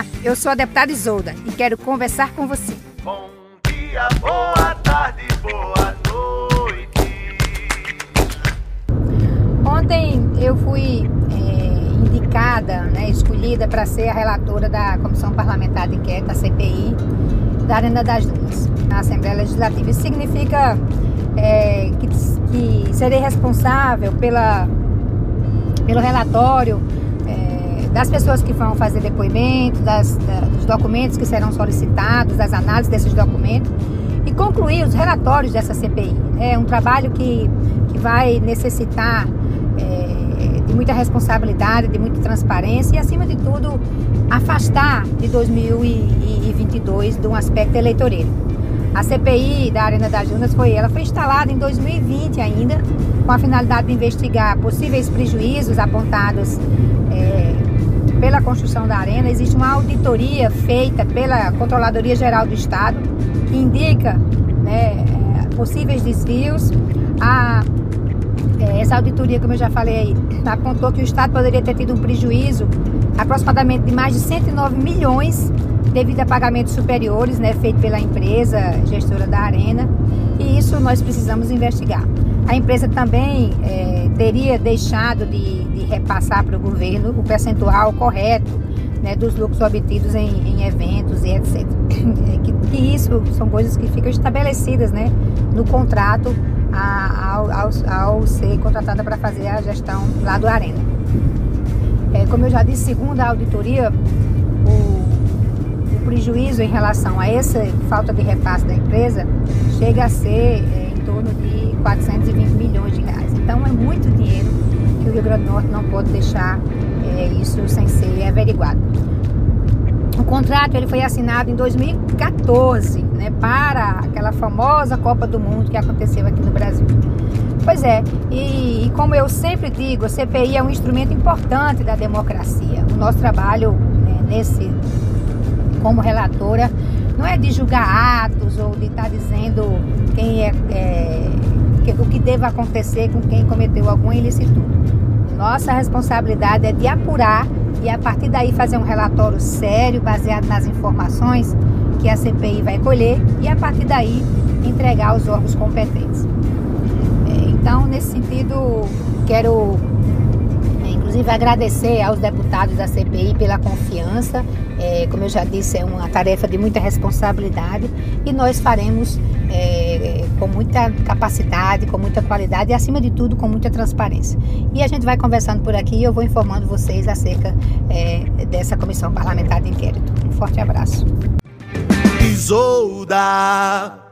Olá, eu sou a deputada Isolda e quero conversar com você. Bom dia, boa tarde, boa noite. Ontem eu fui é, indicada, né, escolhida para ser a relatora da Comissão Parlamentar de Inquérito, a CPI, da Arena das Dunas, na Assembleia Legislativa. Isso significa é, que, que serei responsável pela, pelo relatório das pessoas que vão fazer depoimento, das, da, dos documentos que serão solicitados, das análises desses documentos e concluir os relatórios dessa CPI. É um trabalho que, que vai necessitar é, de muita responsabilidade, de muita transparência e, acima de tudo, afastar de 2022 de um aspecto eleitoreiro. A CPI da Arena das Dunas foi, ela foi instalada em 2020 ainda, com a finalidade de investigar possíveis prejuízos apontados pela construção da arena. Existe uma auditoria feita pela Controladoria Geral do Estado que indica né, é, possíveis desvios. A, é, essa auditoria, como eu já falei aí, apontou que o Estado poderia ter tido um prejuízo aproximadamente de mais de 109 milhões devido a pagamentos superiores, né, feito pela empresa gestora da arena, e isso nós precisamos investigar. A empresa também é, teria deixado de, de repassar para o governo o percentual correto né, dos lucros obtidos em, em eventos e etc. que, que, isso são coisas que ficam estabelecidas né, no contrato a, ao, ao, ao, ser contratada para fazer a gestão lá do Arena. É, como eu já disse, segundo a auditoria, o, o prejuízo em relação a essa falta de repasse da empresa chega a ser é, em torno de 420 milhões de. Então é muito dinheiro que o Rio Grande do Norte não pode deixar é, isso sem ser averiguado. O contrato ele foi assinado em 2014, né, para aquela famosa Copa do Mundo que aconteceu aqui no Brasil. Pois é, e, e, como eu sempre digo, a CPI é um instrumento importante da democracia. O nosso trabalho né, nesse, como relatora, não é de julgar atos ou de estar dizendo quem é, é o que deva acontecer com quem cometeu alguma ilicitude. Nossa responsabilidade é de apurar e a partir daí fazer um relatório sério, baseado nas informações que a CPI vai colher e a partir daí entregar aos órgãos competentes. É, então, nesse sentido, quero inclusive agradecer aos deputados da CPI pela confiança. É, como eu já disse, é uma tarefa de muita responsabilidade e nós faremos é, com muita capacidade, com muita qualidade e, acima de tudo, com muita transparência. E a gente vai conversando por aqui e eu vou informando vocês acerca é, dessa comissão parlamentar de inquérito. Um forte abraço. Isolda.